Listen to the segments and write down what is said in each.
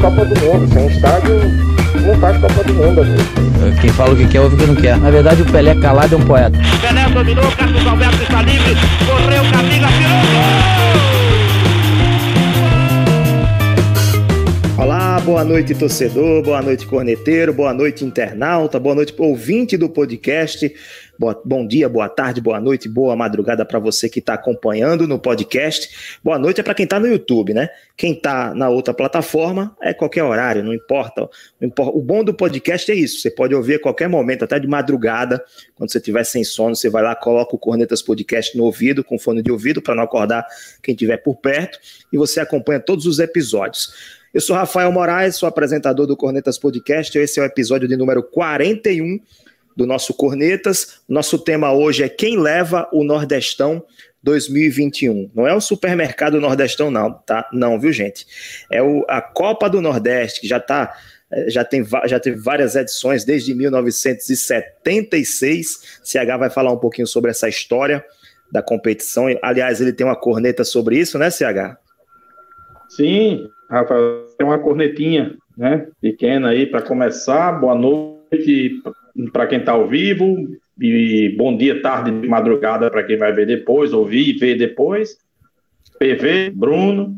Copa do Mundo. Sem estádio, não faz Copa do Mundo, amigo. Quem fala o que quer, ouve o que não quer. Na verdade, o Pelé calado é um poeta. Pelé dominou, Carlos Alberto está livre, correu, Camila, tirou gol! Olá, boa noite torcedor, boa noite corneteiro, boa noite internauta, boa noite ouvinte do podcast. Boa, bom dia, boa tarde, boa noite, boa madrugada para você que está acompanhando no podcast. Boa noite é para quem está no YouTube, né? Quem está na outra plataforma é qualquer horário, não importa. não importa. O bom do podcast é isso: você pode ouvir a qualquer momento, até de madrugada, quando você estiver sem sono, você vai lá, coloca o Cornetas Podcast no ouvido, com fone de ouvido, para não acordar quem estiver por perto, e você acompanha todos os episódios. Eu sou Rafael Moraes, sou apresentador do Cornetas Podcast. Esse é o episódio de número 41 do nosso Cornetas. Nosso tema hoje é quem leva o Nordestão 2021. Não é o supermercado Nordestão, não, tá? Não, viu, gente? É o, a Copa do Nordeste, que já tá. Eh, já, tem, já teve várias edições desde 1976. CH vai falar um pouquinho sobre essa história da competição. Aliás, ele tem uma corneta sobre isso, né, CH? Sim, Rafael, tem uma cornetinha, né? Pequena aí para começar. Boa noite para quem está ao vivo, e bom dia, tarde, madrugada para quem vai ver depois, ouvir e ver depois. PV, Bruno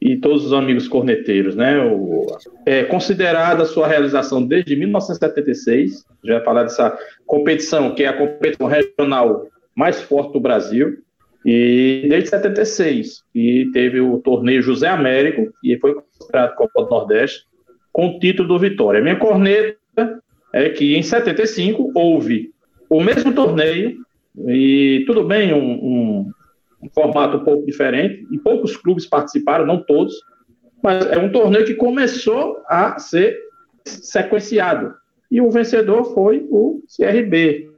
e todos os amigos corneteiros, né? O, é considerada sua realização desde 1976, já falar dessa competição, que é a competição regional mais forte do Brasil, e desde 76, e teve o torneio José Américo, e foi considerado Copa do Nordeste, com o título do Vitória. Minha corneta é que em 75 houve o mesmo torneio, e tudo bem, um, um, um, formato um pouco diferente, e poucos clubes participaram, não todos, mas é um torneio que começou a ser sequenciado. E o vencedor foi o CRB.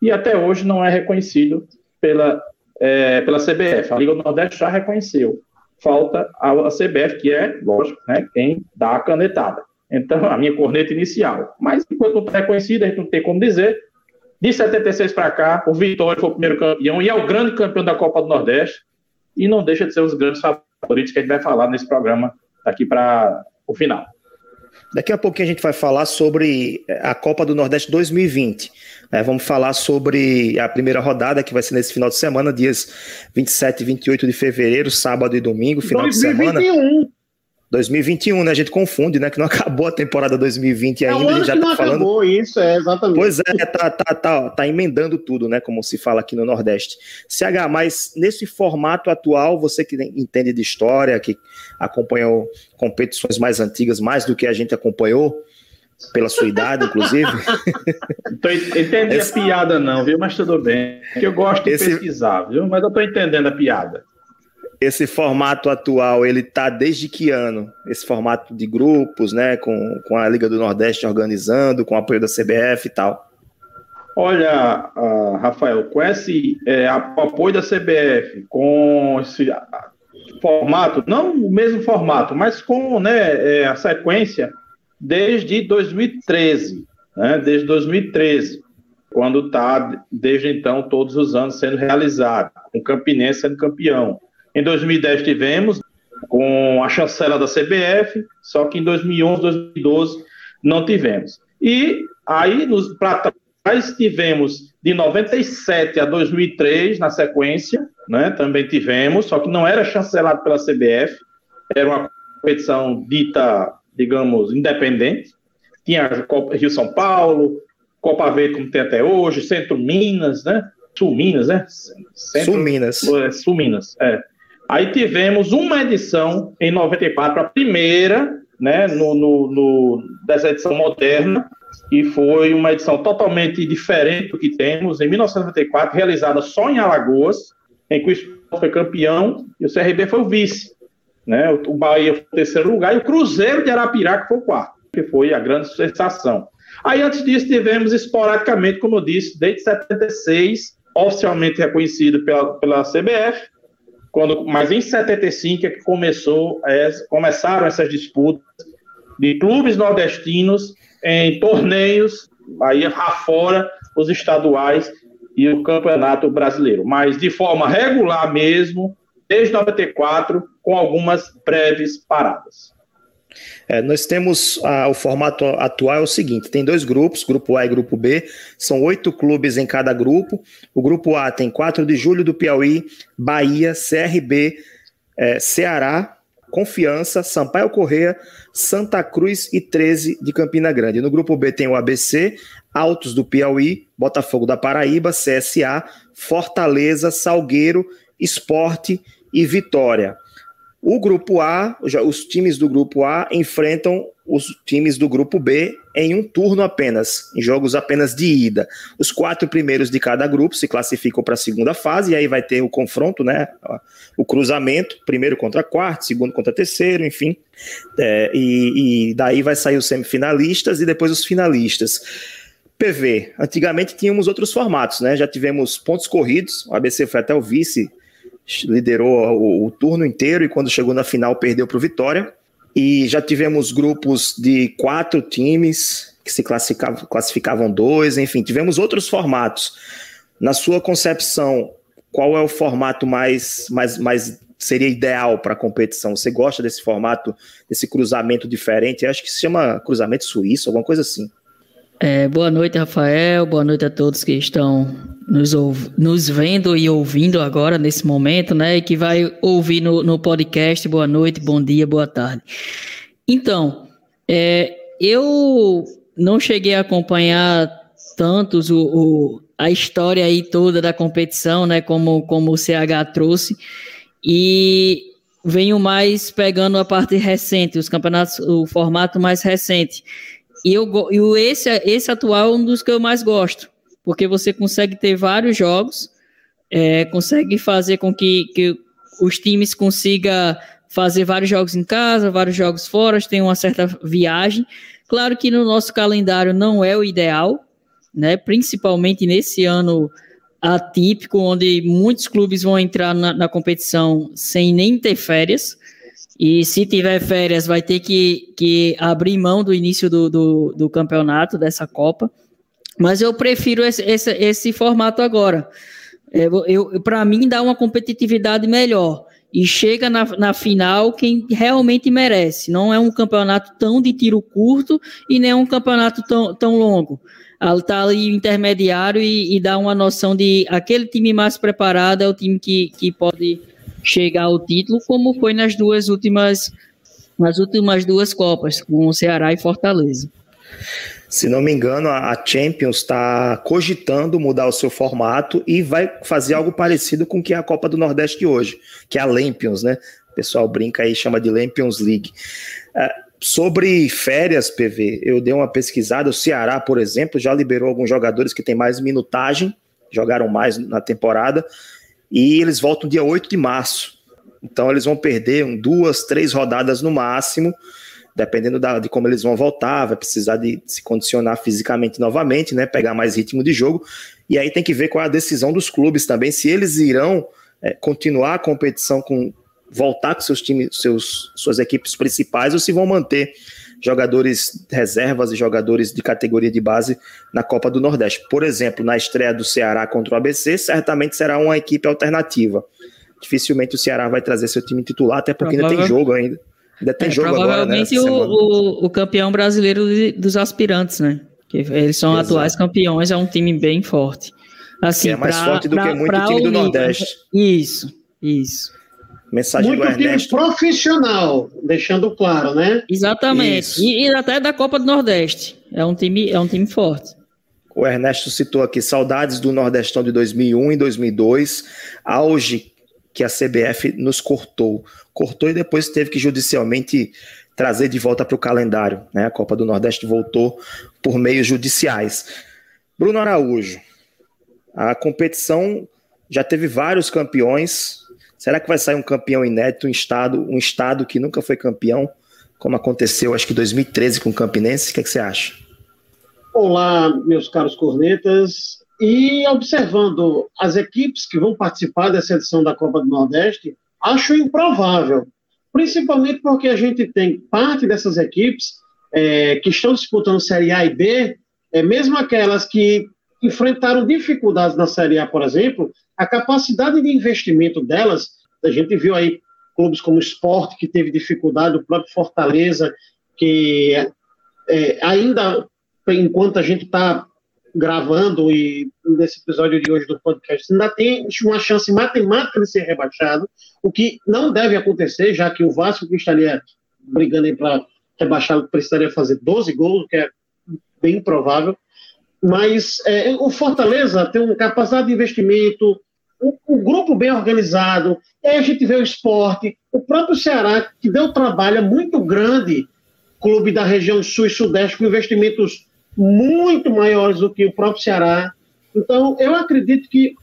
E até hoje não é reconhecido pela, é, pela CBF. A Liga do Nordeste já reconheceu. Falta a, a CBF, que é, lógico, né, quem dá a canetada. Então, a minha corneta inicial. Mas, enquanto não está reconhecida, a gente não tem como dizer. De 76 para cá, o Vitória foi o primeiro campeão e é o grande campeão da Copa do Nordeste. E não deixa de ser um dos grandes favoritos que a gente vai falar nesse programa daqui para o final. Daqui a pouquinho a gente vai falar sobre a Copa do Nordeste 2020. É, vamos falar sobre a primeira rodada, que vai ser nesse final de semana, dias 27 e 28 de fevereiro, sábado e domingo, final 2021. de semana. 2021, né? A gente confunde, né? Que não acabou a temporada 2020 ainda. É um ano já que tá não falando. Acabou, isso, é, exatamente. Pois é, tá, tá, tá, tá emendando tudo, né? Como se fala aqui no Nordeste. CH, mas nesse formato atual, você que entende de história, que acompanhou competições mais antigas, mais do que a gente acompanhou, pela sua idade, inclusive. Não tô entendendo Esse... a piada, não, viu? Mas tudo bem. Que eu gosto de Esse... pesquisar, viu? Mas eu tô entendendo a piada esse formato atual, ele tá desde que ano? Esse formato de grupos, né, com, com a Liga do Nordeste organizando, com o apoio da CBF e tal. Olha, uh, Rafael, com esse é, apoio da CBF, com esse formato, não o mesmo formato, mas com né, é, a sequência desde 2013, né, desde 2013, quando está, desde então, todos os anos sendo realizado, com o Campinense sendo campeão. Em 2010 tivemos com a chancela da CBF, só que em 2011, 2012 não tivemos. E aí, para trás, tivemos de 97 a 2003, na sequência, né, também tivemos, só que não era chancelado pela CBF, era uma competição dita, digamos, independente. Tinha Copa Rio São Paulo, Copa Verde, como tem até hoje, Centro Minas, né? Sul Minas, né? Centro, Sul Minas. É, Sul Minas, é. Aí tivemos uma edição em 94, a primeira, né, no, no, no, dessa edição moderna, e foi uma edição totalmente diferente do que temos, em 1994, realizada só em Alagoas, em que o Sport foi campeão e o CRB foi o vice. Né? O Bahia foi o terceiro lugar e o Cruzeiro de Arapiraca foi o quarto, que foi a grande sensação. Aí, antes disso, tivemos esporadicamente, como eu disse, desde 76, oficialmente reconhecido pela, pela CBF, quando, mas em 75 é que começou, é, começaram essas disputas de clubes nordestinos em torneios, aí afora os estaduais e o campeonato brasileiro, mas de forma regular mesmo, desde 94, com algumas breves paradas. É, nós temos o formato atual é o seguinte: tem dois grupos, grupo A e grupo B, são oito clubes em cada grupo. O grupo A tem 4 de julho do Piauí, Bahia, CRB, é, Ceará, Confiança, Sampaio Correia, Santa Cruz e 13 de Campina Grande. No grupo B tem o ABC, Altos do Piauí, Botafogo da Paraíba, CSA, Fortaleza, Salgueiro, Esporte e Vitória. O grupo A, os times do grupo A enfrentam os times do grupo B em um turno apenas, em jogos apenas de ida. Os quatro primeiros de cada grupo se classificam para a segunda fase, e aí vai ter o confronto, né? O cruzamento, primeiro contra quarto, segundo contra terceiro, enfim. É, e, e daí vai sair os semifinalistas e depois os finalistas. PV, antigamente tínhamos outros formatos, né? Já tivemos pontos corridos, o ABC foi até o vice liderou o, o, turno inteiro e quando chegou na final perdeu para o Vitória. E já tivemos grupos de quatro times que se classificavam, classificavam dois, enfim, tivemos outros formatos. Na sua concepção, qual é o formato mais, mais, mais seria ideal para a competição? Você gosta desse formato, desse cruzamento diferente? Eu acho que se chama cruzamento suíço, alguma coisa assim. É, boa noite, Rafael. Boa noite a todos que estão nos, nos vendo e ouvindo agora nesse momento, né? E que vai ouvir no, no podcast. Boa noite, bom dia, boa tarde. Então, é, eu não cheguei a acompanhar tantos o, o, a história aí toda da competição, né? Como, como o CH trouxe. E venho mais pegando a parte recente, os campeonatos, o formato mais recente. E eu, e esse, esse atual é um dos que eu mais gosto, porque você consegue ter vários jogos, é, consegue fazer com que, que os times consigam fazer vários jogos em casa, vários jogos fora, tem uma certa viagem. Claro que no nosso calendário não é o ideal, né? Principalmente nesse ano atípico, onde muitos clubes vão entrar na, na competição sem nem ter férias. E se tiver férias, vai ter que, que abrir mão do início do, do, do campeonato, dessa Copa. Mas eu prefiro esse, esse, esse formato agora. É, eu, eu Para mim, dá uma competitividade melhor. E chega na, na final quem realmente merece. Não é um campeonato tão de tiro curto e nem é um campeonato tão, tão longo. Está ali intermediário e, e dá uma noção de aquele time mais preparado é o time que, que pode chegar ao título, como foi nas duas últimas, nas últimas duas Copas, com o Ceará e Fortaleza. Se não me engano, a Champions está cogitando mudar o seu formato e vai fazer algo parecido com o que é a Copa do Nordeste hoje, que é a Lampions, né? O pessoal brinca aí, chama de Lampions League. É, sobre férias, PV, eu dei uma pesquisada. O Ceará, por exemplo, já liberou alguns jogadores que têm mais minutagem, jogaram mais na temporada e eles voltam dia 8 de março. Então eles vão perder um, duas, três rodadas no máximo, dependendo da, de como eles vão voltar, vai precisar de se condicionar fisicamente novamente, né? Pegar mais ritmo de jogo. E aí tem que ver qual é a decisão dos clubes também, se eles irão é, continuar a competição com voltar com seus times, seus, suas equipes principais, ou se vão manter jogadores reservas e jogadores de categoria de base na Copa do Nordeste. Por exemplo, na estreia do Ceará contra o ABC, certamente será uma equipe alternativa. Dificilmente o Ceará vai trazer seu time titular, até porque ainda tem jogo ainda. Ainda tem é, jogo provavelmente agora, né, o, o, o, campeão brasileiro dos aspirantes, né? Que eles são Exato. atuais campeões, é um time bem forte. Assim, que é mais pra, forte do pra, que muito time do Nordeste. Isso, isso. Mensagem Muito do Ernesto. time profissional, deixando claro, né? Exatamente. E, e, até da Copa do Nordeste. É um time, é um time forte. O Ernesto citou aqui saudades do Nordestão de 2001 e 2002, auge que a CBF nos cortou. Cortou e depois teve que judicialmente trazer de volta para o calendário. Né? A Copa do Nordeste voltou por meios judiciais. Bruno Araújo, a competição já teve vários campeões, Será que vai sair um campeão inédito, um estado, um estado que nunca foi campeão, como aconteceu acho que em 2013 com o Campinense? O que, é que você acha? Olá, meus caros cornetas. E observando as equipes que vão participar dessa edição da Copa do Nordeste, acho improvável. Principalmente porque a gente tem parte dessas equipes é, que estão disputando Série A e B, é, mesmo aquelas que enfrentaram dificuldades na Série A, por exemplo, a capacidade de investimento delas, a gente viu aí clubes como o Sport, que teve dificuldade, o próprio Fortaleza, que é, ainda, enquanto a gente está gravando e nesse episódio de hoje do podcast, ainda tem uma chance matemática de ser rebaixado, o que não deve acontecer, já que o Vasco que estaria brigando para rebaixado precisaria fazer 12 gols, que é bem improvável. Mas é, o Fortaleza tem uma capacidade de investimento, o, o, grupo bem organizado, aí a gente vê o esporte, o próprio Ceará, que deu trabalho muito grande, clube da região sul e sudeste, com investimentos muito maiores do que o próprio Ceará. Então, eu acredito que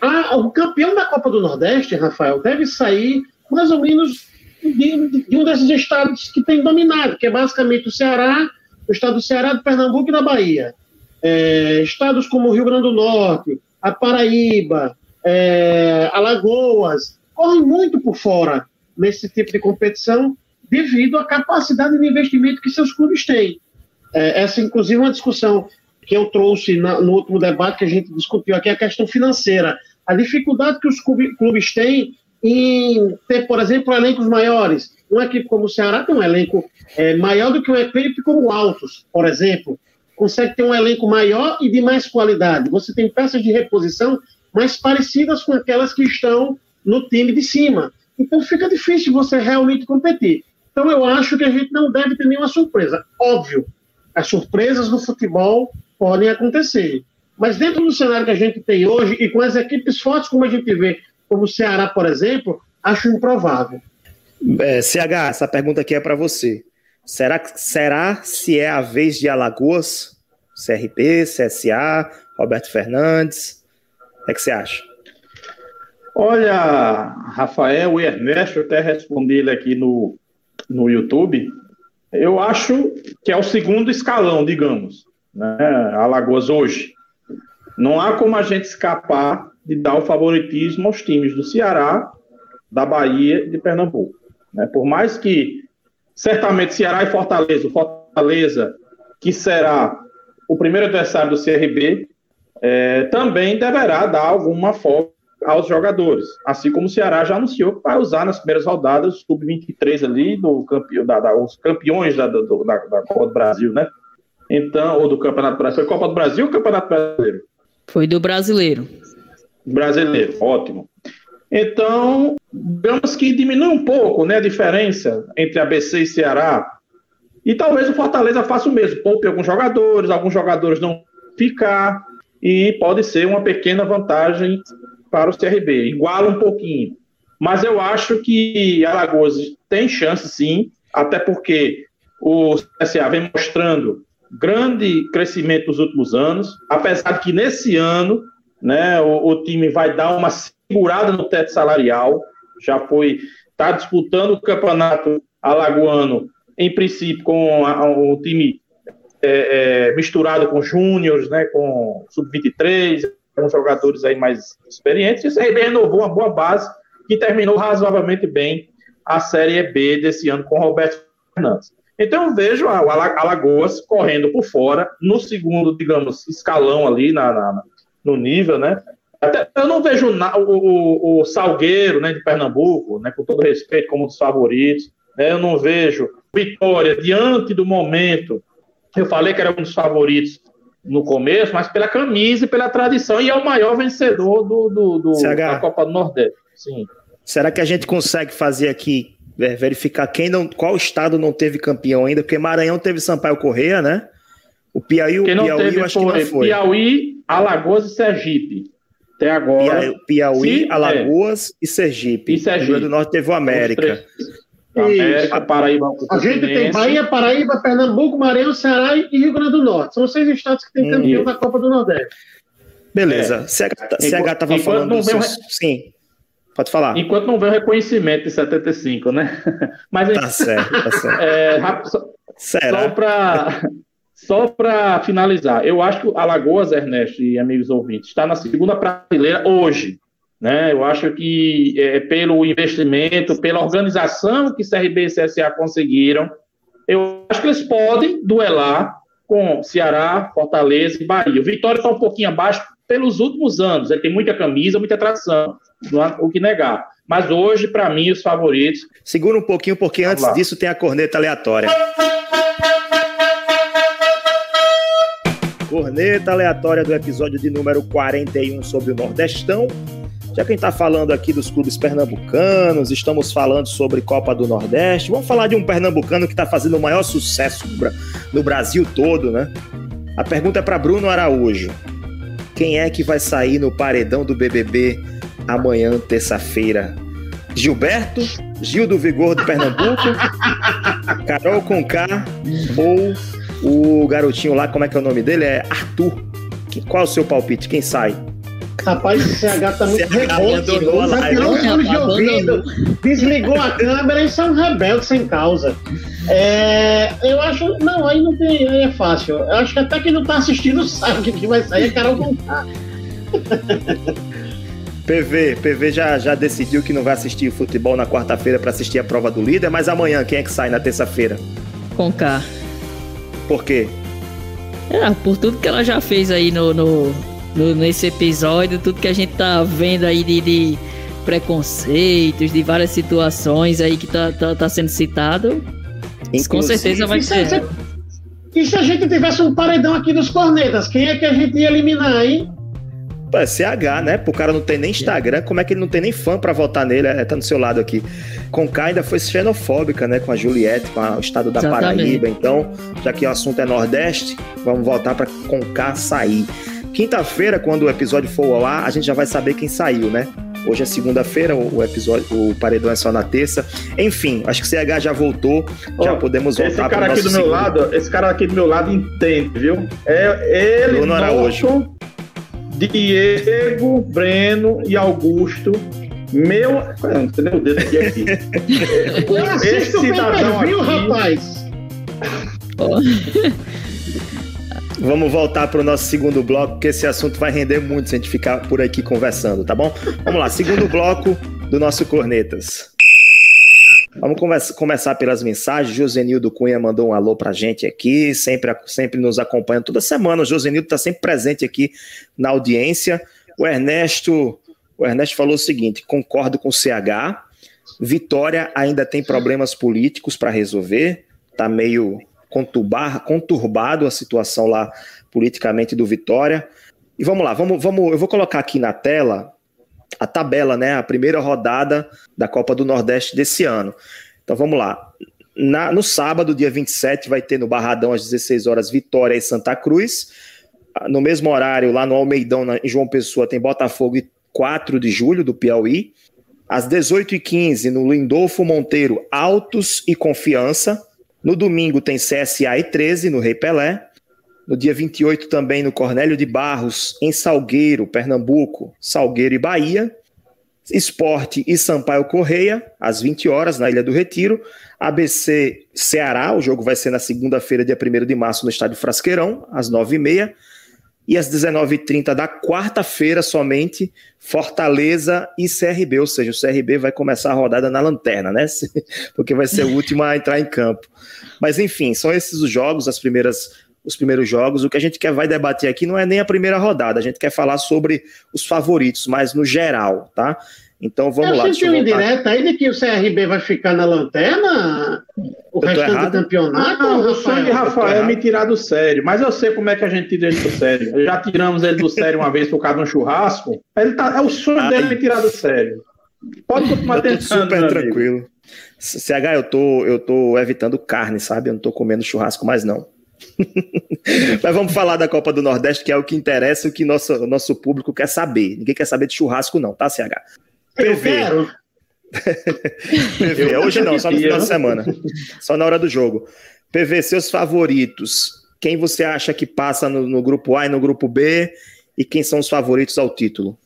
a, o campeão da Copa do Nordeste, Rafael, deve sair mais ou menos de, de um desses estados que tem dominado, que é basicamente o Ceará, o estado do Ceará, do Pernambuco e da Bahia. É, estados como o Rio Grande do Norte, a Paraíba, é, Alagoas, correm muito por fora nesse tipo de competição devido à capacidade de investimento que seus clubes têm. É, essa, inclusive, é uma discussão que eu trouxe na, no último debate que a gente discutiu aqui, a questão financeira. A dificuldade que os clubes têm em ter, por exemplo, elencos maiores. Uma equipe como o Ceará tem um elenco é, maior do que uma equipe como o Altos, por exemplo. Consegue ter um elenco maior e de mais qualidade. Você tem peças de reposição mais parecidas com aquelas que estão no time de cima. Então fica difícil você realmente competir. Então eu acho que a gente não deve ter nenhuma surpresa. Óbvio, as surpresas no futebol podem acontecer. Mas dentro do cenário que a gente tem hoje, e com as equipes fortes como a gente vê, como o Ceará, por exemplo, acho improvável. É, CH, essa pergunta aqui é para você. Será, será se é a vez de Alagoas, CRP, CSA, Roberto Fernandes? O que, é que você acha? Olha, Rafael e Ernesto, até respondi ele aqui no, no YouTube. Eu acho que é o segundo escalão, digamos, né? Alagoas hoje. Não há como a gente escapar de dar o favoritismo aos times do Ceará, da Bahia e de Pernambuco. Né? Por mais que certamente Ceará e Fortaleza, o Fortaleza, que será o primeiro adversário do CRB, é, também deverá dar alguma folga aos jogadores. Assim como o Ceará já anunciou que vai usar nas primeiras rodadas o sub-23 ali, do campeão, da, da, os campeões da, do, da, da, Copa do Brasil, né? Então, ou do Campeonato Brasileiro. Foi Copa do Brasil ou Campeonato Brasileiro? Foi do Brasileiro. Brasileiro, ótimo. Então, digamos que diminui um pouco né, a diferença entre ABC e Ceará. E talvez o Fortaleza faça o mesmo, poupe alguns jogadores, alguns jogadores não ficar, e pode ser uma pequena vantagem para o CRB, iguala um pouquinho. Mas eu acho que Alagoas tem chance sim, até porque o CSA vem mostrando grande crescimento nos últimos anos, apesar de que nesse ano né, o, o time vai dar uma segurada no teto salarial, já foi, está disputando o campeonato alagoano, em princípio, com a, o time é, é, misturado com júniores, né, com sub-23, com jogadores aí mais experientes, e o CRB renovou uma boa base que terminou razoavelmente bem a Série B desse ano com Roberto Fernandes. Então eu vejo a Alagoas correndo por fora, no segundo, digamos, escalão ali na, na no nível, né? Até, eu não vejo o, o, o, Salgueiro, né, de Pernambuco, né, com todo respeito, como um dos favoritos. Né, eu não vejo Vitória diante do momento. Eu falei que era um dos favoritos no começo, mas pela camisa e pela tradição, e é o maior vencedor do, do, do da Copa do Nordeste. Sim. Será que a gente consegue fazer aqui, é, verificar quem não, qual estado não teve campeão ainda? Porque Maranhão teve Sampaio Correia, né? O Piauí, o Piauí eu acho foi que não foi. Piauí, Alagoas e Sergipe. Até agora. Piauí, se, Alagoas é. e Sergipe. E Sergipe. O Rio Grande do Norte teve o América. América, Paraíba. A gente tem Bahia, Paraíba, Pernambuco, Maranhão, Ceará e Rio Grande do Norte. São seis estados que têm hum. campeão da Copa do Nordeste. Beleza. É. CH estava falando. Não. Sim. Pode falar. Enquanto não vê o reconhecimento de 75, né? Mas, tá certo, tá certo. É, só, Será? Só para só para finalizar, eu acho que Alagoas, Ernesto e amigos ouvintes, está na segunda prateleira hoje. Né? Eu acho que é, pelo investimento, pela organização que CRB e CSA conseguiram, eu acho que eles podem duelar com Ceará, Fortaleza e Bahia. O Vitória está um pouquinho abaixo pelos últimos anos. Ele tem muita camisa, muita tradição, não há o que negar. Mas hoje, para mim, os favoritos. Segura um pouquinho, porque Vamos antes lá. disso tem a corneta aleatória. Corneta aleatória do episódio de número 41 sobre o Nordestão. Já que a gente está falando aqui dos clubes pernambucanos, estamos falando sobre Copa do Nordeste, vamos falar de um pernambucano que está fazendo o maior sucesso no Brasil todo, né? A pergunta é para Bruno Araújo. Quem é que vai sair no paredão do BBB amanhã, terça-feira? Gilberto, Gil do Vigor do Pernambuco, Carol Conká ou o garotinho lá, como é que é o nome dele? É Arthur. Qual é o seu palpite? Quem sai? Rapaz, o CH tá muito revolto. Já tirou o de ouvido, desligou a câmera e são rebeldes sem causa. É, eu acho. Não, aí não tem. Aí é fácil. Eu acho que até quem não tá assistindo sabe que vai sair é Carol Conká. PV, PV já, já decidiu que não vai assistir futebol na quarta-feira para assistir a prova do líder, mas amanhã quem é que sai na terça-feira? Conká. Por quê? É, por tudo que ela já fez aí no, no, no, nesse episódio, tudo que a gente tá vendo aí de, de preconceitos, de várias situações aí que tá, tá, tá sendo citado, Inclusive, com certeza vai ser. Se, e se a gente tivesse um paredão aqui dos cornetas, quem é que a gente ia eliminar, hein? É CH, né? Pro cara não tem nem Instagram, como é que ele não tem nem fã para votar nele? É, tá no seu lado aqui. Conká ainda foi xenofóbica, né? Com a Juliette, com a, o estado da Exatamente. Paraíba. Então, já que o assunto é Nordeste, vamos voltar para Conká sair. Quinta-feira, quando o episódio for ao ar, a gente já vai saber quem saiu, né? Hoje é segunda-feira, o episódio, o paredão é só na terça. Enfim, acho que o CH já voltou, oh, já podemos voltar esse cara aqui do meu lado, esse cara aqui do meu lado entende, viu? É ele, Bruno Araújo. Diego, Breno e Augusto. Meu. Não tem o dedo aqui. aqui. Esse cidadão aqui. rapaz. Vamos voltar para o nosso segundo bloco, porque esse assunto vai render muito se a gente ficar por aqui conversando, tá bom? Vamos lá, segundo bloco do nosso Cornetas. Vamos come começar pelas mensagens. Josenildo Cunha mandou um alô pra gente aqui, sempre, sempre nos acompanha toda semana. O Josenildo está sempre presente aqui na audiência. O Ernesto, o Ernesto falou o seguinte: concordo com o CH. Vitória ainda tem problemas políticos para resolver, tá meio conturbar, conturbado a situação lá politicamente do Vitória. E vamos lá, vamos, vamos, eu vou colocar aqui na tela a tabela, né? A primeira rodada da Copa do Nordeste desse ano. Então vamos lá. Na, no sábado, dia 27, vai ter no Barradão às 16 horas Vitória e Santa Cruz. No mesmo horário, lá no Almeidão, na, em João Pessoa, tem Botafogo e 4 de julho, do Piauí. Às 18h15, no Lindolfo Monteiro, Altos e Confiança. No domingo tem CSA e 13, no Rei Pelé. No dia 28 também no Cornélio de Barros, em Salgueiro, Pernambuco, Salgueiro e Bahia. Esporte e Sampaio Correia, às 20 horas, na Ilha do Retiro. ABC Ceará, o jogo vai ser na segunda-feira, dia 1 de março, no Estádio Frasqueirão, às 9h30. E às 19h30 da quarta-feira somente, Fortaleza e CRB, ou seja, o CRB vai começar a rodada na lanterna, né? Porque vai ser o último a entrar em campo. Mas enfim, são esses os jogos, as primeiras os primeiros jogos. O que a gente quer vai debater aqui não é nem a primeira rodada, a gente quer falar sobre os favoritos, mas no geral, tá? Então vamos eu lá. Você uma indireta aí de que o CRB vai ficar na lanterna o resto do campeonato? Não, o sonho de Rafael é me tirar do sério, mas eu sei como é que a gente tira ele do sério. Já tiramos ele do sério uma vez por causa de um churrasco. Ele tá, é o sonho Ai. dele me tirar do sério. Pode continuar tentando. Super tranquilo. CH, eu tô, eu tô evitando carne, sabe? Eu não tô comendo churrasco mais, não. Mas vamos falar da Copa do Nordeste, que é o que interessa, o que nosso, nosso público quer saber. Ninguém quer saber de churrasco, não, tá, CH? Quero. PV, eu hoje não, só no final de semana. Só na hora do jogo. PV, seus favoritos. Quem você acha que passa no, no grupo A e no grupo B? E quem são os favoritos ao título?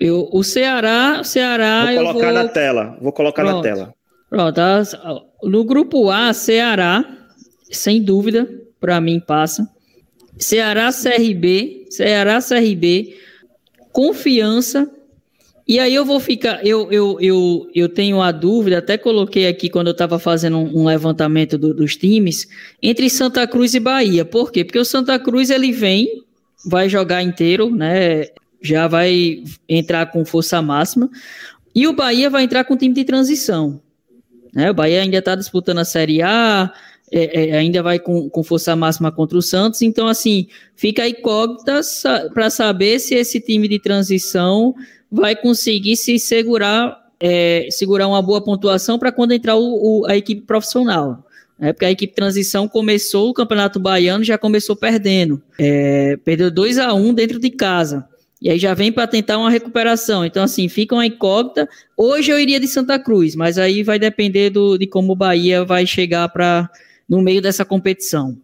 Eu, o Ceará, Ceará. Vou colocar vou... na tela. Vou colocar Pronto. na tela. Pronto. No grupo A, Ceará, sem dúvida, para mim passa. Ceará, CRB, Ceará, CRB, confiança. E aí eu vou ficar, eu, eu, eu, eu tenho a dúvida, até coloquei aqui quando eu estava fazendo um, levantamento do, dos times, entre Santa Cruz e Bahia. Por quê? Porque o Santa Cruz ele vem, vai jogar inteiro, né? já vai entrar com força máxima. E o Bahia vai entrar com time de transição. Né? O Bahia ainda está disputando a Série A, é, é, ainda vai com, com, força máxima contra o Santos. Então, assim, fica incógnita para saber se esse time de transição vai conseguir se segurar, é, segurar uma boa pontuação para quando entrar o, o, a equipe profissional. É porque a equipe transição começou o Campeonato Baiano, já começou perdendo. É, perdeu 2 a 1 um dentro de casa. E aí já vem para tentar uma recuperação. Então, assim, fica uma incógnita. Hoje eu iria de Santa Cruz, mas aí vai depender do, de como o Bahia vai chegar para no meio dessa competição.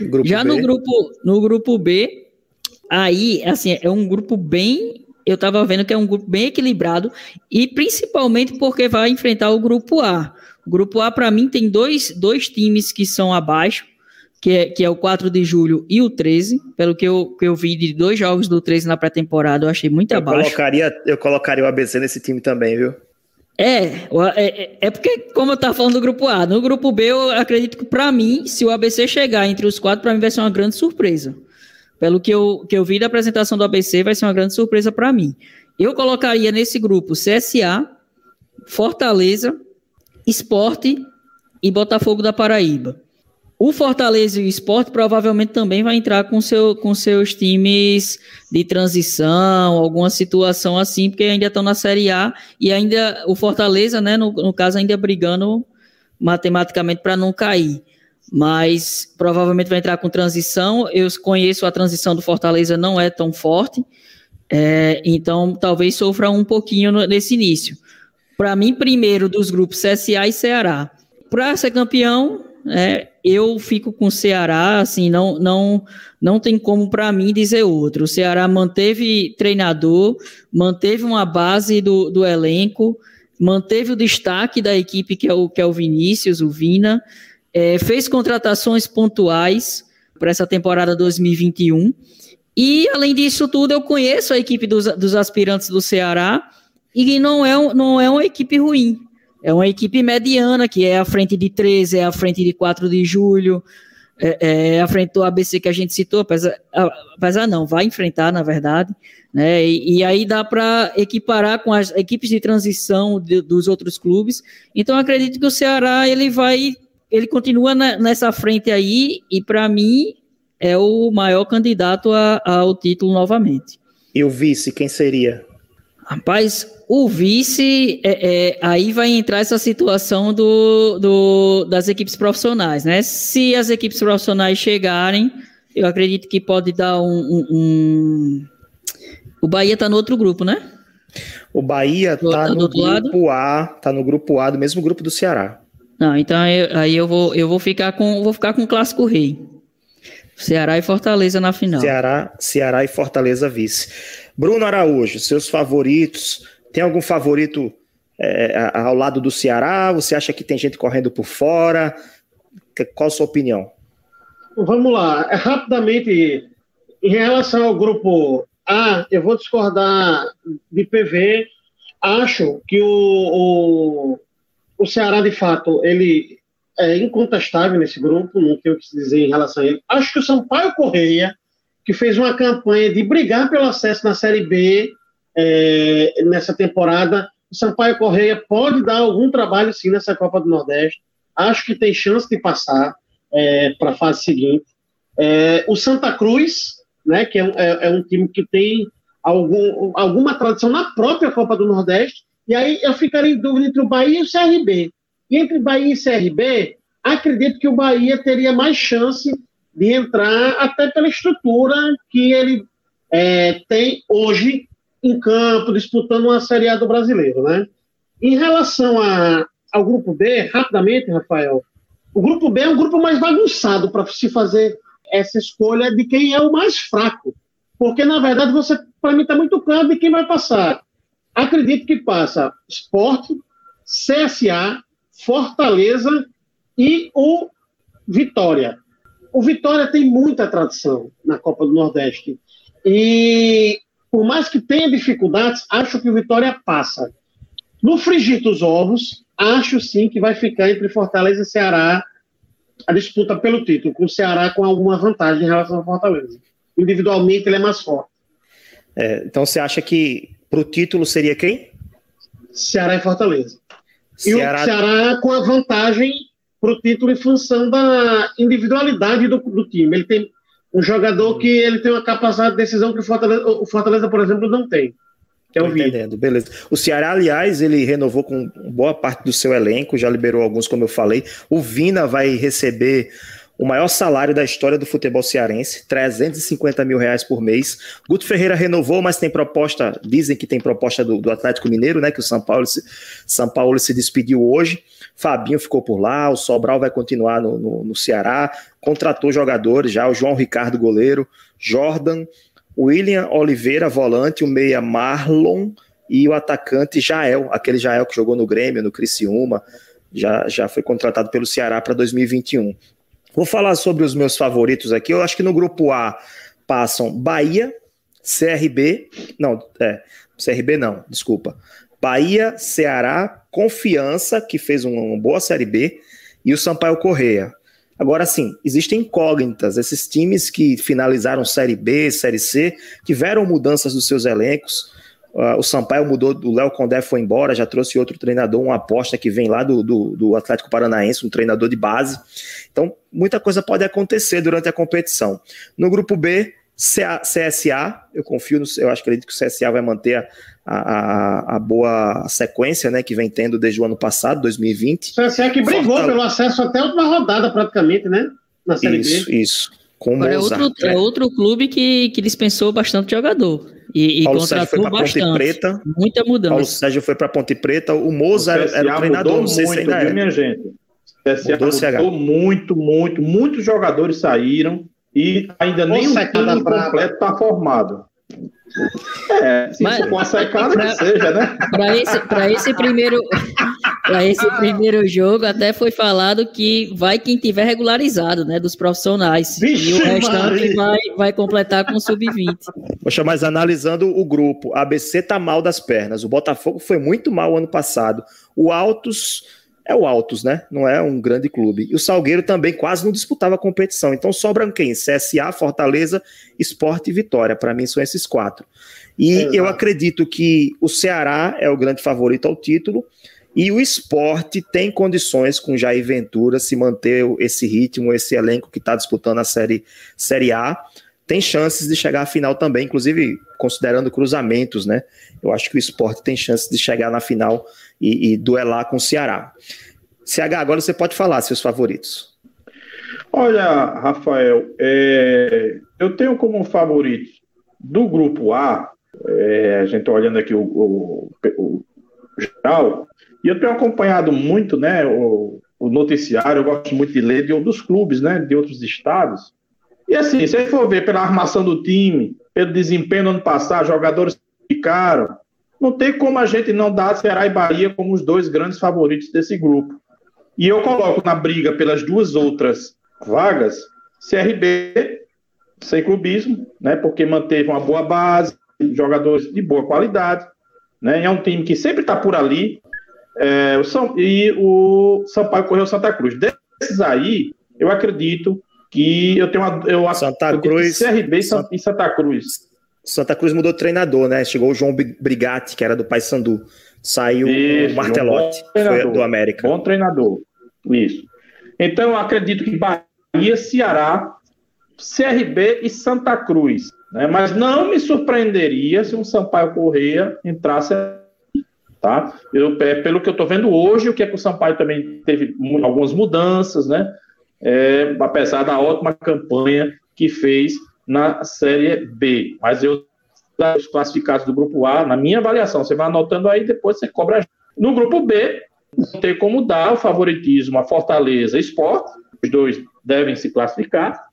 Grupo já B. no grupo, no grupo B, aí, assim, é um grupo bem. Eu estava vendo que é um grupo bem equilibrado, e principalmente porque vai enfrentar o grupo A. O grupo A, para mim, tem dois, dois times que são abaixo que é, que é o 4 de julho e o 13. Pelo que eu, que eu vi de dois jogos do 13 na pré-temporada, eu achei muito eu abaixo. Colocaria, eu colocaria o ABC nesse time também, viu? É, é, é porque, como eu estava falando do grupo A, no grupo B, eu acredito que, para mim, se o ABC chegar entre os quatro, para mim vai ser uma grande surpresa. Pelo que eu, que eu vi da apresentação do ABC, vai ser uma grande surpresa para mim. Eu colocaria nesse grupo CSA, Fortaleza, Esporte e Botafogo da Paraíba. O Fortaleza e o Sport provavelmente também vai entrar com, seu, com seus times de transição, alguma situação assim, porque ainda estão na Série A e ainda o Fortaleza, né, no, no caso, ainda brigando matematicamente para não cair. Mas provavelmente vai entrar com transição. Eu conheço a transição do Fortaleza, não é tão forte, é, então talvez sofra um pouquinho nesse início. Para mim, primeiro dos grupos CSA e Ceará. Para ser campeão, é, eu fico com o Ceará, assim, não, não, não tem como para mim dizer outro. O Ceará manteve treinador, manteve uma base do, do elenco, manteve o destaque da equipe que é o, que é o Vinícius, o Vina, é, fez contratações pontuais para essa temporada 2021. E, além disso tudo, eu conheço a equipe dos, dos aspirantes do Ceará e não é, não é uma equipe ruim. É uma equipe mediana, que é a frente de 13, é a frente de 4 de julho, é, é a frente do ABC que a gente citou, apesar, apesar não, vai enfrentar, na verdade, né? E, e aí dá para equiparar com as equipes de transição de, dos outros clubes. Então acredito que o Ceará ele vai, ele continua na, nessa frente aí e para mim é o maior candidato a, ao título novamente. E o vice, quem seria? Rapaz, o vice, é, é, aí vai entrar essa situação do, do, das equipes profissionais, né? Se as equipes profissionais chegarem, eu acredito que pode dar um. um, um... O Bahia está no outro grupo, né? O Bahia está no grupo lado? A, tá no grupo A, do mesmo grupo do Ceará. Não, então eu, aí eu vou, eu vou ficar com vou ficar com o clássico rei. Ceará e Fortaleza na final. Ceará, Ceará e Fortaleza vice. Bruno Araújo, seus favoritos. Tem algum favorito é, ao lado do Ceará? Você acha que tem gente correndo por fora? Qual a sua opinião? Vamos lá. É, rapidamente, em relação ao grupo A, eu vou discordar de PV. Acho que o, o, o Ceará, de fato, ele é incontestável nesse grupo, não tenho o que dizer em relação a ele. Acho que o Sampaio Correia, que fez uma campanha de brigar pelo acesso na Série B é, nessa temporada, o Sampaio Correia pode dar algum trabalho sim nessa Copa do Nordeste. Acho que tem chance de passar é, para a fase seguinte. É, o Santa Cruz, né, que é, é, é, um time que tem algum, alguma tradição na própria Copa do Nordeste, e aí eu ficaria em dúvida entre o Bahia e o CRB. E entre Bahia e CRB, acredito que o Bahia teria mais chance de entrar, até pela estrutura que ele é, tem hoje em campo, disputando uma Série A do brasileiro. Né? Em relação a, ao grupo B, rapidamente, Rafael, o grupo B é um grupo mais bagunçado para se fazer essa escolha de quem é o mais fraco. Porque, na verdade, você, para mim, está muito claro de quem vai passar. Acredito que passa Sport, CSA, Fortaleza e o Vitória. O Vitória tem muita tradição na Copa do Nordeste. E, por mais que tenha dificuldades, acho que o Vitória passa. No frigir dos ovos, acho sim que vai ficar entre Fortaleza e Ceará a disputa pelo título, com o Ceará com alguma vantagem em relação ao Fortaleza. Individualmente, ele é mais forte. É, então você acha que para o título seria quem? Ceará e Fortaleza. Ceará... E o Ceará com a vantagem para o título em função da individualidade do, do, time. Ele tem um jogador que ele tem uma capacidade de decisão que o Fortaleza, o Fortaleza por exemplo, não tem. Que é o Entendendo, beleza. O Ceará, aliás, ele renovou com boa parte do seu elenco, já liberou alguns, como eu falei. O Vina vai receber o maior salário da história do futebol cearense, 350 mil reais por mês. Guto Ferreira renovou, mas tem proposta, dizem que tem proposta do, do Atlético Mineiro, né? Que o São Paulo, se, São Paulo se despediu hoje. Fabinho ficou por lá, o Sobral vai continuar no, no, no Ceará, contratou jogadores já, o João Ricardo, goleiro, Jordan, William Oliveira, volante, o meia Marlon e o atacante Jael, aquele Jael que jogou no Grêmio, no Criciúma, já, já foi contratado pelo Ceará para 2021. Vou falar sobre os meus favoritos aqui. Eu acho que no grupo A passam Bahia, CRB, não, é, CRB não, desculpa. Bahia, Ceará, Confiança, que fez uma boa Série B, e o Sampaio Correia. Agora sim, existem incógnitas. Esses times que finalizaram Série B, Série C, tiveram mudanças dos seus elencos. Uh, o Sampaio mudou, o Léo Condé foi embora, já trouxe outro treinador, uma aposta que vem lá do, do, do, Atlético Paranaense, um treinador de base. Então, muita coisa pode acontecer durante a competição. No grupo B, CSA, eu confio, no, eu acho que acredito que o CSA vai manter a, a, a, boa sequência né, que vem tendo desde o ano passado, 2020. O CSA que brigou pelo acesso até a última rodada, praticamente, né? Na Série isso, B. Isso, com é, outro, é outro clube que, que dispensou bastante jogador. E, e Paulo Sérgio foi para Ponte Preta. Muita mudança. Paulo Sérgio foi para Ponte Preta. O Moza o era, o treinador, não sei muito, se ainda viu, é. minha gente. O CSA mudou, mudou muito, muito. Muitos jogadores saíram e ainda nem o time completo está formado. É, se Mas, for uma secada pra, que seja, né? Para esse, esse primeiro para esse primeiro jogo até foi falado que vai quem tiver regularizado, né, dos profissionais. Vixe, e o restante vai, vai completar com sub-20. Poxa, mas analisando o grupo, a ABC tá mal das pernas. O Botafogo foi muito mal ano passado. O Altos é o Altos, né? Não é um grande clube. E o Salgueiro também quase não disputava a competição. Então sobram quem? CSA, Fortaleza, Esporte e Vitória. Para mim são esses quatro. E Exato. eu acredito que o Ceará é o grande favorito ao título. E o esporte tem condições com Jair Ventura se manter esse ritmo, esse elenco que está disputando a série, série A. Tem chances de chegar à final também, inclusive considerando cruzamentos, né? Eu acho que o esporte tem chances de chegar na final e, e duelar com o Ceará. CH, agora você pode falar seus favoritos. Olha, Rafael, é, eu tenho como favorito do grupo A, é, a gente tá olhando aqui o, o, o, geral, e eu tenho acompanhado muito né, o, o noticiário, eu gosto muito de ler de outros clubes, né, de outros estados. E assim, se a for ver pela armação do time, pelo desempenho no ano passado, jogadores ficaram, não tem como a gente não dar Ceará e Bahia como os dois grandes favoritos desse grupo. E eu coloco na briga pelas duas outras vagas CRB, sem clubismo, né, porque manteve uma boa base, jogadores de boa qualidade, né, é um time que sempre está por ali, é, o São, e o Sampaio Correu Santa Cruz. Desses aí, eu acredito que eu tenho uma. Eu, Santa Cruz. CRB Santa, e Santa Cruz. Santa Cruz mudou de treinador, né? Chegou o João Brigatti, que era do Paysandu. Saiu Isso, o Martelotti, um do América. Bom treinador. Isso. Então, eu acredito que Bahia, Ceará, CRB e Santa Cruz. Né? Mas não me surpreenderia se um Sampaio Correia entrasse. Tá? Eu, é, pelo que eu estou vendo hoje, o que é que o Sampaio também teve algumas mudanças, né? É, apesar da ótima campanha que fez na Série B. Mas eu, os classificados do grupo A, na minha avaliação, você vai anotando aí, depois você cobra. No grupo B, não tem como dar o favoritismo a Fortaleza Esporte, os dois devem se classificar.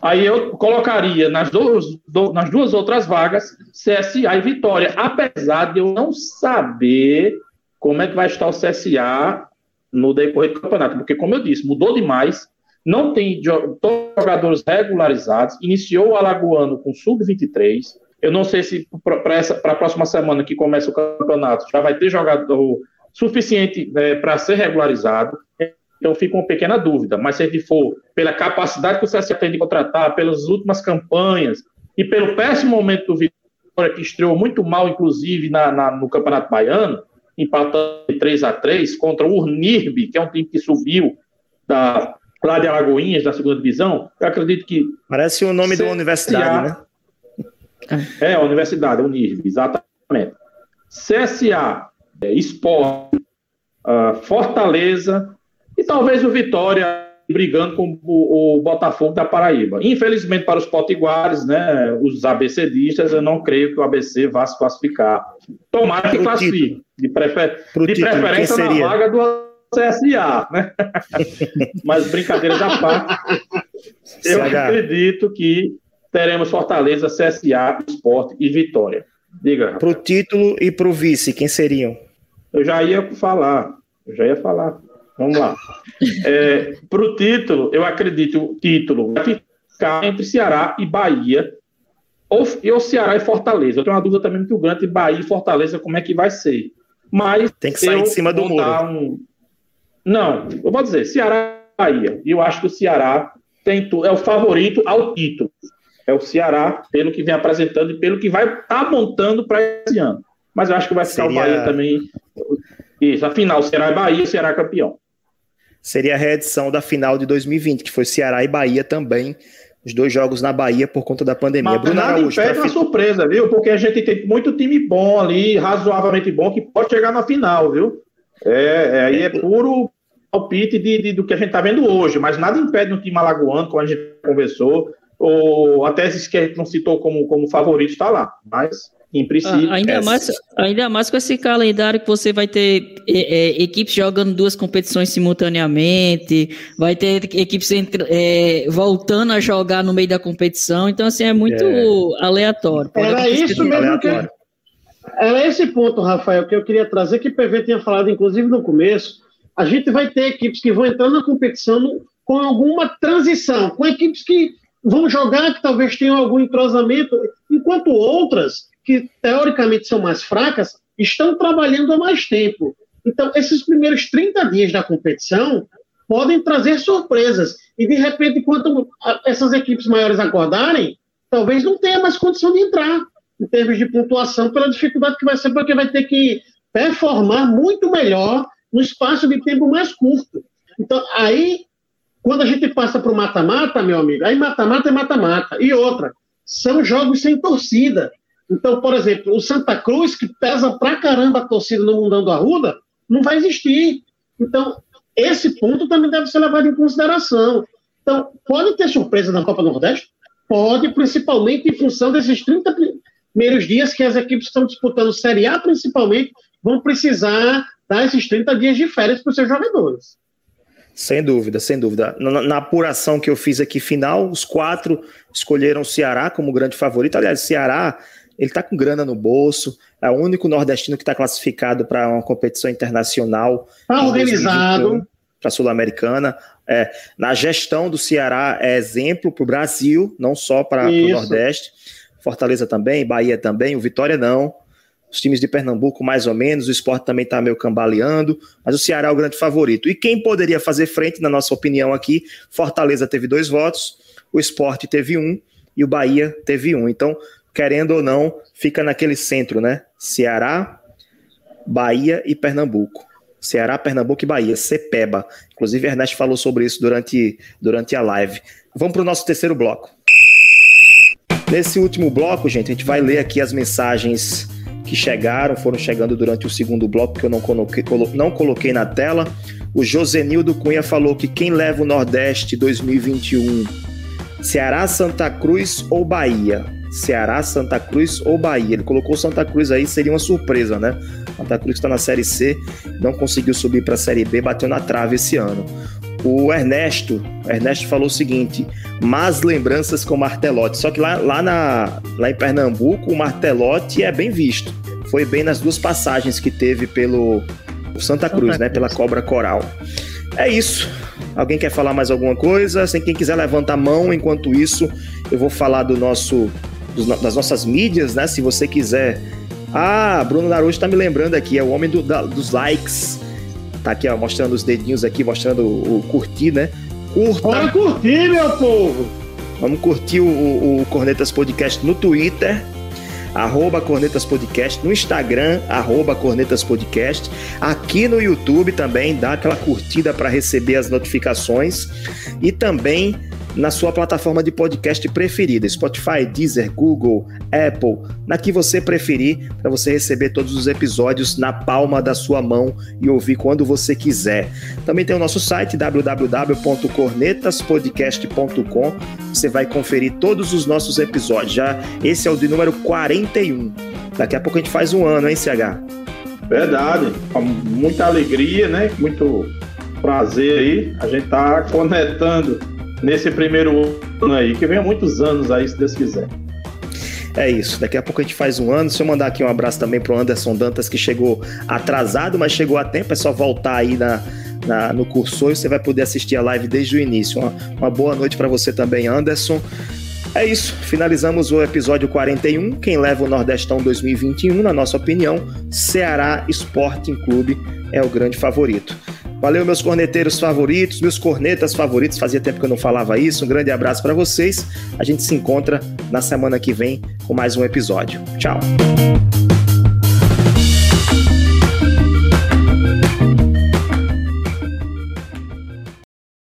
Aí eu colocaria nas duas, nas duas outras vagas CSA e Vitória, apesar de eu não saber como é que vai estar o CSA no decorrer do campeonato, porque, como eu disse, mudou demais não tem jogadores regularizados, iniciou o Alagoano com sub-23. Eu não sei se para a próxima semana que começa o campeonato já vai ter jogador suficiente é, para ser regularizado. Então fica uma pequena dúvida. Mas se ele for pela capacidade que o CSA tem de contratar, pelas últimas campanhas e pelo péssimo momento do Vitória, que estreou muito mal, inclusive, na, na no Campeonato Baiano, empatando 3 a 3 contra o Urnirb, que é um time que subiu da, lá de Alagoinhas, da segunda divisão. Eu acredito que. Parece o nome da universidade, né? É, a universidade, a Unirb, exatamente. CSA, é, Sport, uh, Fortaleza e talvez o Vitória brigando com o, o, Botafogo da Paraíba. Infelizmente para os potiguares, né, os ABCdistas, eu não creio que o ABC vá se classificar. Tomara que classifique, de, prefer... de preferência na vaga do CSA, né? Mas brincadeiras à parte, eu acredito que teremos Fortaleza, CSA, Esporte e Vitória. Diga. Para o título e para o vice, quem seriam? Eu já ia falar. Eu já ia falar. Vamos lá. É, Para o título, eu acredito o título vai ficar entre Ceará e Bahia, ou, ou Ceará e Fortaleza. Eu tenho uma dúvida também muito grande Bahia e Fortaleza, como é que vai ser. Mas tem que sair de cima do muro. Um... Não, eu vou dizer, Ceará e Bahia. E eu acho que o Ceará tem é o favorito ao título. É o Ceará, pelo que vem apresentando e pelo que vai estar tá montando para esse ano. Mas eu acho que vai ficar Seria... o Bahia também. Isso, afinal, Ceará e Bahia, Ceará campeão seria a reedição da final de 2020, que foi Ceará e Bahia também, os dois jogos na Bahia por conta da pandemia. Mas Bruno nada Araújo, impede uma surpresa, viu? Porque a gente tem muito time bom ali, razoavelmente bom, que pode chegar na final, viu? É, é aí é puro palpite de, de, do que a gente está vendo hoje, mas nada impede um time alagoano, como a gente conversou, ou até esses que a gente não citou como, como favorito está lá, mas em princípio. Ah, ainda, mais, ainda mais com esse calendário que você vai ter é, é, equipes jogando duas competições simultaneamente, vai ter equipes entre, é, voltando a jogar no meio da competição, então assim é muito é. aleatório. Era isso mesmo aleatório. que. Era esse ponto, Rafael, que eu queria trazer, que o PV tinha falado, inclusive no começo. A gente vai ter equipes que vão entrar na competição com alguma transição, com equipes que vão jogar, que talvez tenham algum entrosamento, enquanto outras que teoricamente são mais fracas, estão trabalhando há mais tempo. Então, esses primeiros 30 dias da competição podem trazer surpresas. E, de repente, quando essas equipes maiores acordarem, talvez não tenha mais condição de entrar em termos de pontuação, pela dificuldade que vai ser, porque vai ter que performar muito melhor no espaço de tempo mais curto. Então, aí, quando a gente passa para o mata-mata, meu amigo, aí mata-mata é mata-mata. E outra, são jogos sem torcida. Então, por exemplo, o Santa Cruz, que pesa pra caramba a torcida no Mundão do Arruda, não vai existir. Então, esse ponto também deve ser levado em consideração. Então, pode ter surpresa na Copa Nordeste? Pode, principalmente em função desses 30 primeiros dias que as equipes estão disputando Série A, principalmente, vão precisar dar esses 30 dias de férias para os seus jogadores. Sem dúvida, sem dúvida. Na, na, apuração que eu fiz aqui final, os quatro escolheram o Ceará como grande favorito. Aliás, Ceará ele está com grana no bolso, é o único nordestino que está classificado para uma competição internacional. Está organizado. Para a Sul-Americana. É, na gestão do Ceará é exemplo para o Brasil, não só para o Nordeste. Fortaleza também, Bahia também, o Vitória não. Os times de Pernambuco, mais ou menos, o esporte também está meio cambaleando, mas o Ceará é o grande favorito. E quem poderia fazer frente, na nossa opinião aqui, Fortaleza teve dois votos, o esporte teve um e o Bahia teve um. Então, querendo ou não, fica naquele centro, né? Ceará, Bahia e Pernambuco. Ceará, Pernambuco e Bahia, CEPEBA. Inclusive, Ernesto falou sobre isso durante, durante a live. Vamos para o nosso terceiro bloco. Nesse último bloco, gente, a gente vai ler aqui as mensagens que chegaram, foram chegando durante o segundo bloco, que eu não coloquei, não coloquei na tela. O Josenildo Cunha falou que quem leva o Nordeste 2021, Ceará, Santa Cruz ou Bahia? Ceará, Santa Cruz ou Bahia. Ele colocou Santa Cruz aí, seria uma surpresa, né? Santa Cruz está na Série C, não conseguiu subir para a Série B, bateu na trave esse ano. O Ernesto, Ernesto falou o seguinte: más lembranças com Martelote. Só que lá, lá, na, lá em Pernambuco, o Martelote é bem visto. Foi bem nas duas passagens que teve pelo Santa Cruz, Santa né? Cruz. Pela Cobra Coral. É isso. Alguém quer falar mais alguma coisa? Sem quem quiser levanta a mão. Enquanto isso, eu vou falar do nosso dos, das nossas mídias, né? Se você quiser. Ah, Bruno Naruto está me lembrando aqui, é o homem do, da, dos likes. Tá aqui, ó, mostrando os dedinhos aqui, mostrando o, o curtir, né? Curta. Bora curtir, meu povo! Vamos curtir o, o, o Cornetas Podcast no Twitter. arroba Cornetas Podcast, no Instagram, arroba Cornetas Podcast, aqui no YouTube também, dá aquela curtida para receber as notificações e também na sua plataforma de podcast preferida, Spotify, Deezer, Google, Apple, na que você preferir, para você receber todos os episódios na palma da sua mão e ouvir quando você quiser. Também tem o nosso site www.cornetaspodcast.com. Você vai conferir todos os nossos episódios. Já esse é o de número 41. Daqui a pouco a gente faz um ano, hein, CH? Verdade. Com muita alegria, né? Muito prazer aí. A gente tá conectando nesse primeiro ano aí, que venha muitos anos aí, se Deus quiser. É isso, daqui a pouco a gente faz um ano. Deixa eu mandar aqui um abraço também pro Anderson Dantas, que chegou atrasado, mas chegou a tempo. É só voltar aí na, na no cursor e você vai poder assistir a live desde o início. Uma, uma boa noite para você também, Anderson. É isso, finalizamos o episódio 41. Quem leva o Nordestão 2021, na nossa opinião, Ceará Sporting Clube é o grande favorito. Valeu, meus corneteiros favoritos, meus cornetas favoritos. Fazia tempo que eu não falava isso. Um grande abraço para vocês. A gente se encontra na semana que vem com mais um episódio. Tchau.